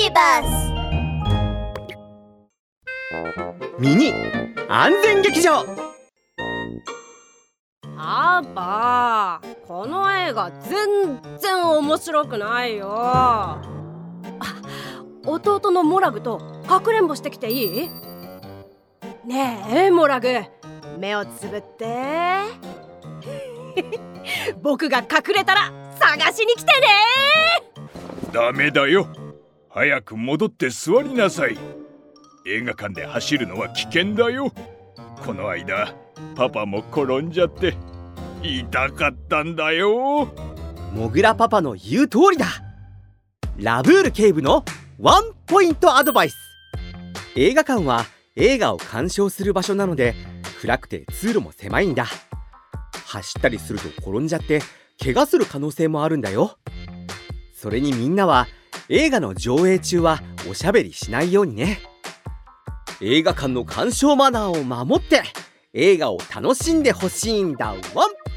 ビバスミニ安全劇場。パパこの映画全然面白くないよ。あ弟のモラグとかくれんぼしてきていい？ねえモラグ。目をつぶって。僕が隠れたら探しに来てね。ダメだよ早く戻って座りなさい。映画館で走るのは危険だよ。この間パパも転んじゃって痛かったんだよ。モグラパパの言う通りだ。ラブール警部のワンポイントアドバイス。映画館は映画を鑑賞する場所なので暗くて通路も狭いんだ。走ったりすると転んじゃって怪我する可能性もあるんだよ。それにみんなは映画の上映中はおしゃべりしないようにね。映画館の鑑賞マナーを守って映画を楽しんでほしいんだ。ワン！